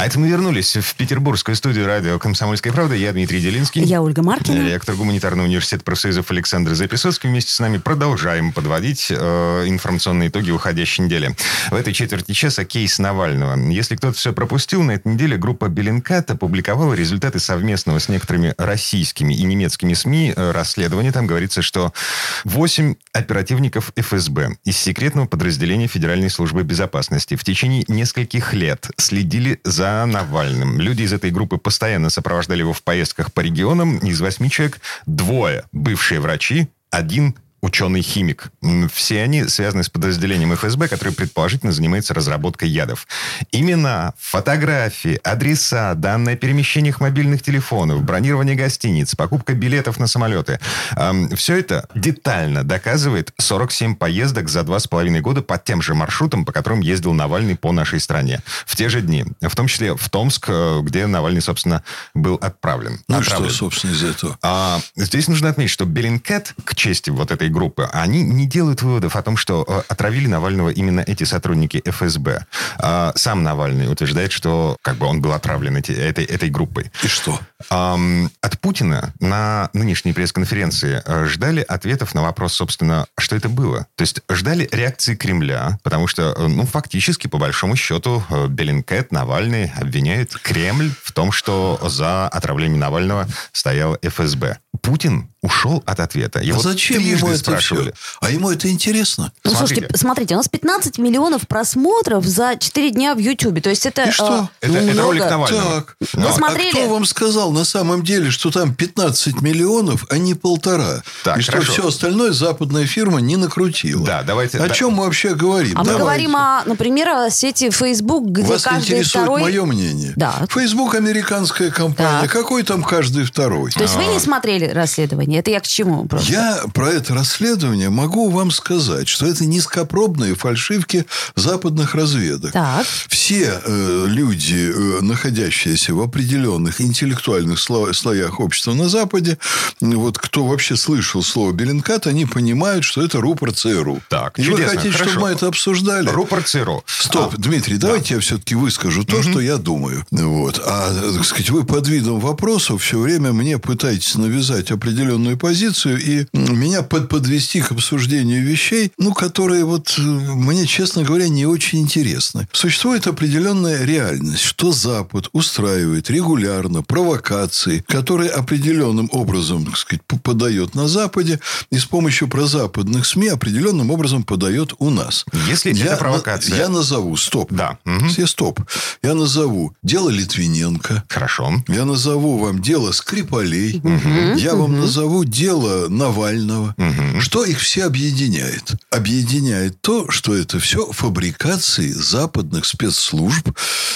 А это мы вернулись в петербургскую студию радио «Комсомольская правда». Я Дмитрий Делинский. Я Ольга Маркина. Ректор гуманитарного университета профсоюзов Александр Записоцкий. Вместе с нами продолжаем подводить э, информационные итоги уходящей недели. В этой четверти часа кейс Навального. Если кто-то все пропустил, на этой неделе группа Беллинкат опубликовала результаты совместного с некоторыми российскими и немецкими СМИ э, расследования. Там говорится, что 8 оперативников ФСБ из секретного подразделения Федеральной службы безопасности в течение нескольких лет следили за Навальным. Люди из этой группы постоянно сопровождали его в поездках по регионам. Из восьми человек двое бывшие врачи, один ученый-химик. Все они связаны с подразделением ФСБ, которое предположительно занимается разработкой ядов. Имена, фотографии, адреса, данные о перемещениях мобильных телефонов, бронирование гостиниц, покупка билетов на самолеты. Все это детально доказывает 47 поездок за два с половиной года по тем же маршрутам, по которым ездил Навальный по нашей стране. В те же дни. В том числе в Томск, э, где Навальный, собственно, был отправлен. Ну отправлен. что, собственно, из этого? А, здесь нужно отметить, что Беллинкет, к чести вот этой группы, они не делают выводов о том, что э, отравили Навального именно эти сотрудники ФСБ. А сам Навальный утверждает, что как бы он был отравлен эти, этой, этой группой. И что? От Путина на нынешней пресс-конференции э, ждали ответов на вопрос, собственно, что это было. То есть ждали реакции Кремля, потому что, э, ну, фактически, по большому счету, Беллинкет, Навальный обвиняют Кремль в том, что за отравлением Навального стоял ФСБ. Путин ушел от ответа. Его а зачем ему это спрашивали. все? А ему это интересно? Ну, Смотрите. слушайте, смотрите, у нас 15 миллионов просмотров за 4 дня в Ютубе. То есть это... И что? э, Это, это много. ролик Навального. Так. Вы А смотрели? кто вам сказал на самом деле, что там 15 миллионов, а не полтора? Так, и что хорошо. все остальное западная фирма не накрутила? Да, давайте- О да. чем мы вообще говорим? А мы Давайте. говорим, о, например, о сети Facebook, где Вас каждый интересует второй... мое мнение? Да. Facebook американская компания. Так. Какой там каждый второй? То есть вы А. не смотрели расследование? Это я к чему просто? Я про это расследование могу вам сказать, что это низкопробные фальшивки западных разведок. Так. Все э, люди, э, находящиеся в определенных интеллектуальных сло- слоях общества на Западе, вот кто вообще слышал слово Беллинкат, они понимают, что это рупор ЦРУ. Так, И вы чудесно, хотите, хорошо. чтобы мы это обсуждали? Рупор ЦРУ. Стоп, Дмитрий, давайте я все-таки выскажу то, что я думаю. Вот. А, так сказать, вы под видом вопросов все время мне пытаетесь навязать определенную позицию и меня под подвести к обсуждению вещей, ну, которые вот э, мне, честно говоря, не очень интересны. Существует определенная реальность, что Запад устраивает регулярно провокации, которые определенным образом, так сказать, подает на Западе и с помощью прозападных СМИ определенным образом подает у нас. Если Я это провокация... Я назову, стоп. Да. Мгм. Все стоп. Я назову дело Литвиненко. Хорошо. Я назову вам дело Скрипалей. Я вам назову дело Навального. Что их все объединяет? Объединяет то, что это все фабрикации западных спецслужб,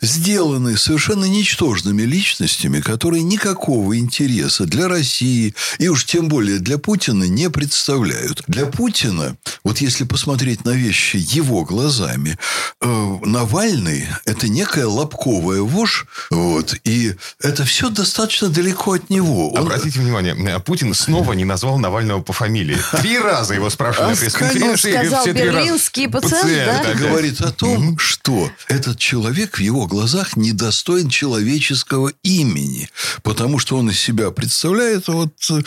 сделанные совершенно ничтожными личностями, которые никакого интереса для России и уж тем более для Путина не представляют. Для Путина, вот если посмотреть на вещи его глазами, э, Навальный – это некая лобковая вошь, вот, и это все достаточно далеко от него. Он- Обратите внимание, Путин снова не назвал Навального по фамилии. Три раза его спрашивали А, на пресс-конференции. Сказал, все берлинский пациент, да? говорит о том, что этот человек в его глазах недостоин человеческого имени, потому что он из себя представляет вот, э,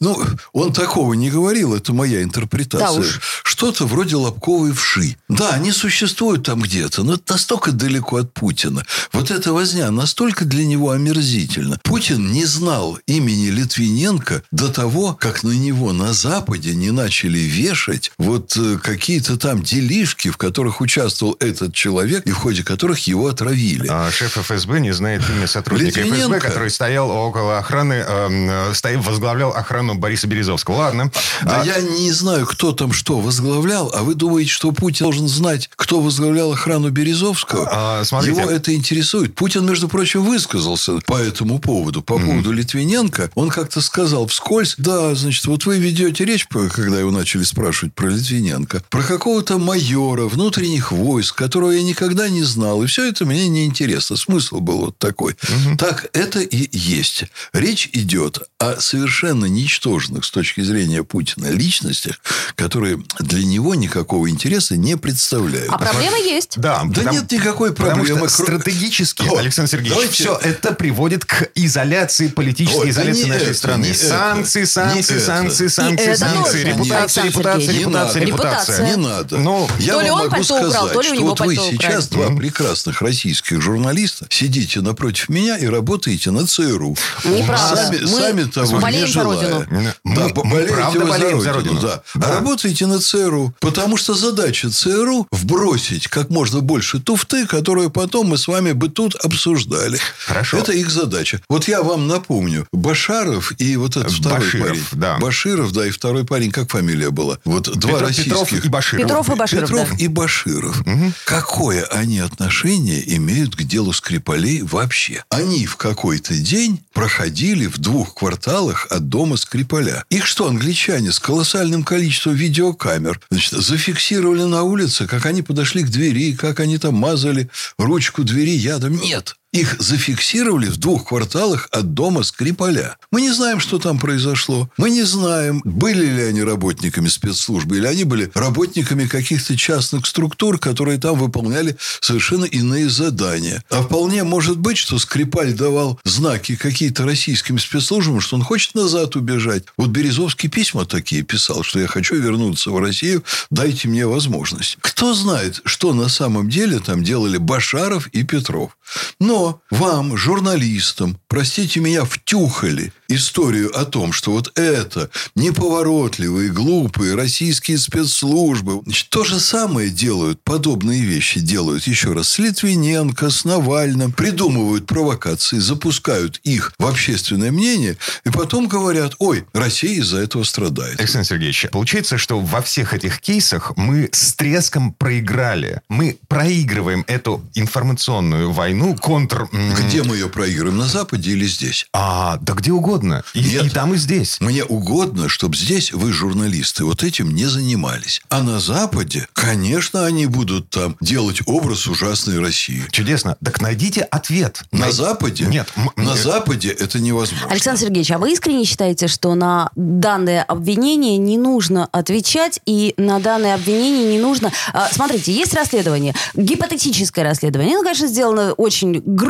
ну, он такого не говорил, это моя интерпретация. Да уж. Что-то вроде лобковой вши. Да, они существуют там где-то, но это настолько далеко от Путина. Вот эта возня настолько для него омерзительна. Путин не знал имени Литвиненко до того, как на него на Западе не начали вешать вот э, какие-то там делишки, в которых участвовал этот человек и в ходе которых его отравили. А шеф ФСБ не знает имя сотрудника. ФСБ, который стоял около охраны, эм, э, стоял, возглавлял охрану Бориса Березовского. Ладно. Да А, я не знаю, кто там что возглавлял, а вы думаете, что Путин должен знать, кто возглавлял охрану Березовского? А, смотрите. Его это интересует. Путин, между прочим, высказался по этому поводу. По поводу Литвиненко. Он как-то сказал, сказал вскользь, да, значит, вот вы ведете речь, когда его начали спрашивать про Литвиненко, про какого-то майора внутренних войск, которого я никогда не знал. И все это мне не интересно. Смысл был вот такой. Угу. Так это и есть. Речь идет о совершенно ничтожных с точки зрения Путина личностях, которые для него никакого интереса не представляют. А проблема есть. Да, да потому, нет никакой проблемы. Потому что стратегически, О, Александр Сергеевич, давайте... все это приводит к изоляции, политической Ой, изоляции нашей это, страны. Санкции, санкции, санкции, санкции, санкции, репутация, репутация, репутация, репутация. Не надо. Ну, я вам могу сказать, что вот вы сейчас два прекрасных российских журналиста сидите напротив меня и работаете на ЦРУ. Неправда. Сами, сами того не желая. Да, болеете вы за Родину. Да. А работаете на ЦРУ. Потому что задача ЦРУ вбросить как можно больше туфты, которую потом мы с вами бы тут обсуждали. Хорошо. Это их задача. Вот я вам напомню. Башаров и вот этот второй Баширов, парень. Да. Баширов, да, и второй парень, как фамилия была? Вот Петров, два российских. Петров и Баширов. Петров и Баширов, Петров да. и Баширов. Угу. Какое они отношение имеют к делу Скрипалей вообще? Они в какой-то день проходили в двух кварталах от дома Скрипаля. Их что, англичане с колоссальным количеством видеокамер значит, зафиксировали на улице, как они подошли к двери, как они там мазали ручку двери ядом? Нет. Их зафиксировали в двух кварталах от дома Скрипаля. Мы не знаем, что там произошло. Мы не знаем, были ли они работниками спецслужбы, или они были работниками каких-то частных структур, которые там выполняли совершенно иные задания. А вполне может быть, что Скрипаль давал знаки какие-то российским спецслужбам, что он хочет назад убежать. Вот Березовский письма такие писал, что я хочу вернуться в Россию, дайте мне возможность. Кто знает, что на самом деле там делали Башаров и Петров. Но вам, журналистам, простите меня, втюхали историю о том, что вот это неповоротливые, глупые российские спецслужбы. Значит, то же самое делают, подобные вещи делают, еще раз, с Литвиненко, с Навальным, придумывают провокации, запускают их в общественное мнение, и потом говорят, ой, Россия из-за этого страдает. Александр Сергеевич, получается, что во всех этих кейсах мы с треском проиграли. Мы проигрываем эту информационную войну контр... Где мы ее проигрываем? На Западе или здесь? А, да где угодно. И, Нет, и там, и здесь. Мне угодно, чтобы здесь вы, журналисты, вот этим не занимались. А на Западе, конечно, они будут там делать образ ужасной России. Чудесно. Так найдите ответ. На Най... Западе? Нет. На нет. Западе это невозможно. Александр Сергеевич, а вы искренне считаете, что на данное обвинение не нужно отвечать и на данное обвинение не нужно... А, смотрите, есть расследование, гипотетическое расследование. Оно, конечно, сделано очень грубо,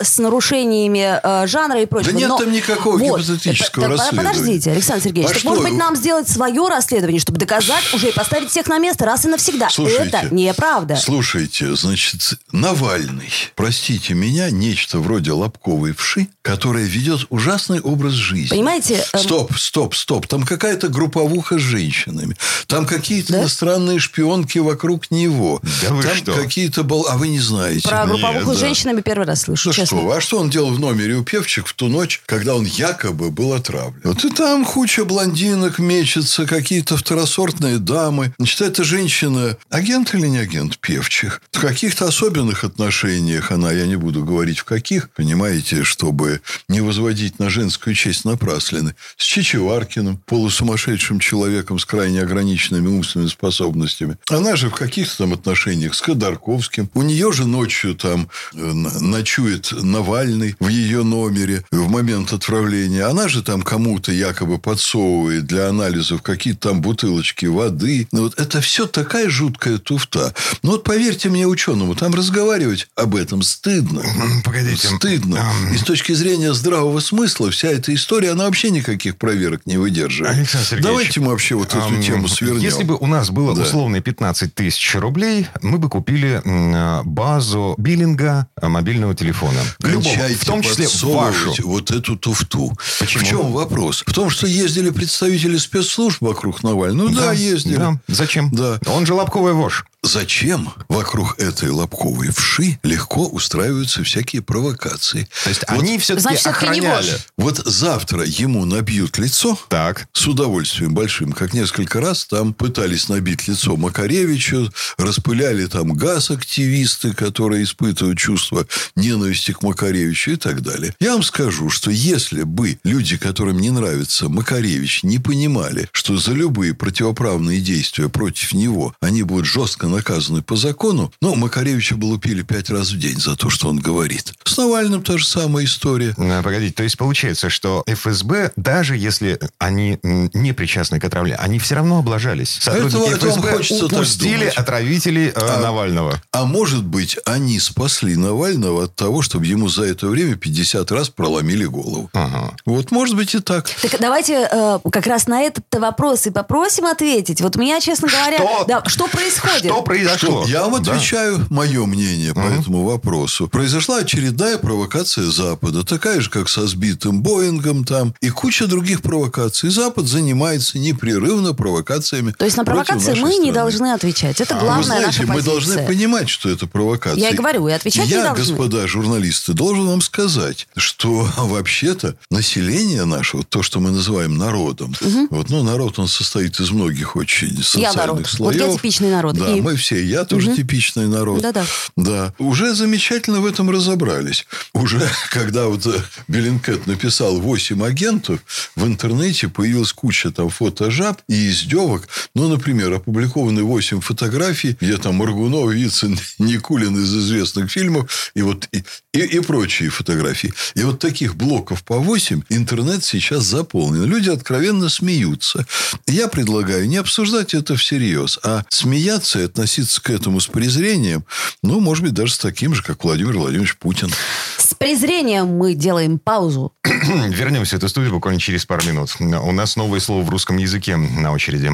с нарушениями э, жанра и прочего. Да нет но... там никакого вот. гипотетического это, расследования. Подождите, Александр Сергеевич, а так что? может быть нам сделать свое расследование, чтобы доказать уже и поставить всех на место раз и навсегда. Слушайте, это неправда. Слушайте, значит, Навальный, простите меня, нечто вроде лобковой вши, которая ведет ужасный образ жизни. Понимаете? Эм... Стоп, стоп, стоп. Там какая-то групповуха с женщинами. Там какие-то да? иностранные шпионки вокруг него. Да вы Там что? какие-то... Бол... А вы не знаете. Про групповуху Нет, с женщинами первый раз слышу, ну честно. что, а что он делал в номере у певчих в ту ночь, когда он якобы был отравлен? Вот и там куча блондинок мечется, какие-то второсортные дамы. Значит, эта женщина агент или не агент певчих? В каких-то особенных отношениях она, я не буду говорить в каких, понимаете, чтобы не возводить на женскую честь напраслины, с Чичеваркиным, полусумасшедшим человеком с крайне ограниченными умственными способностями. Она же в каких-то там отношениях с Ходорковским. У нее же ночью там э, ночует Навальный в ее номере в момент отправления. Она же там кому-то якобы подсовывает для анализов какие-то там бутылочки воды. Ну, вот это все такая жуткая туфта. Но вот поверьте мне, ученому, там разговаривать об этом стыдно. Погодите. Стыдно. И с точки зрения здравого смысла вся эта история, она вообще никаких проверок не выдерживает. Александр Сергеевич, Давайте мы вообще вот эту тему свернем. Если бы у нас было Да. условные 15 тысяч рублей, мы бы купили м, базу биллинга э, мобильного телефона. Любого, в том числе вашу. вот эту туфту. Почему? В чем вопрос? В том, что ездили представители спецслужб вокруг Навального. Ну да, ездили. Да. Зачем? Да. Он же лобковый вож. Зачем вокруг этой лобковой вши легко устраиваются всякие провокации. То есть Вот- они все-таки Значит, охраняли. Вот завтра ему набьют лицо, Так. с удовольствием большим, как несколько раз там пытались набить лицо Макаревичу, распыляли там газ активисты, которые испытывают чувство ненависти к Макаревичу и так далее. Я вам скажу, что если бы люди, которым не нравится Макаревич, не понимали, что за любые противоправные действия против него они будут жестко наказаны по закону, ну, Макаревича бы лупили пять раз в день за то, что он говорит. С Навальным та же самая история. А, Погодите, то есть получается, что ФСБ, даже если они не причастны к отравлению, они все равно облажались. Сотрудники это ФСБ упустили отравителей э, Навального. А может быть, они спасли Навального от того, чтобы ему за это время 50 раз проломили голову. Ага. Вот, может быть, и так. Так давайте э, как раз на этот вопрос и попросим ответить. Вот у меня, честно говоря, Что? да, что происходит? Что произошло? Я вам Да. отвечаю мое мнение по этому вопросу. Произошла очередная провокация Запада, такая же, как со сбитым Боингом там, и куча других провокаций. Запад занимается непрерывно провокациями. То есть на провокации мы не страны. должны отвечать. Это А главная Вы знаете, наша мы позиция. должны понимать, что это провокация. Я и говорю, и отвечать не Я, должны. господа журналисты, должен вам сказать, что вообще-то население наше, вот то, что мы называем народом, вот, ну, народ, он состоит из многих очень социальных народ. Вот слоев. я типичный народ. Да, И? мы все, я тоже типичный народ. Да-да. Да, уже замечательно в этом разобрались. Уже, когда вот э, Беллинкет написал 8 агентов, в интернете появилась куча там фотожаб и издевок. Ну, например, опубликованы 8 фотографий, где там Маргунов, Вицин, Никулин из известных фильмов и вот и, и, и прочие фотографии. И вот таких блоков по 8 интернет сейчас заполнен. Люди откровенно смеются. Я предлагаю не обсуждать это всерьез, а смеяться и относиться к этому с презрением, ну, может быть, даже с таким же, как Владимир Владимирович Путин. С презрением мы делаем паузу. Вернемся в эту студию буквально через пару минут. У нас новое слово в русском языке на очереди.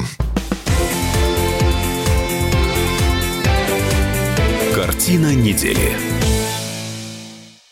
Картина недели.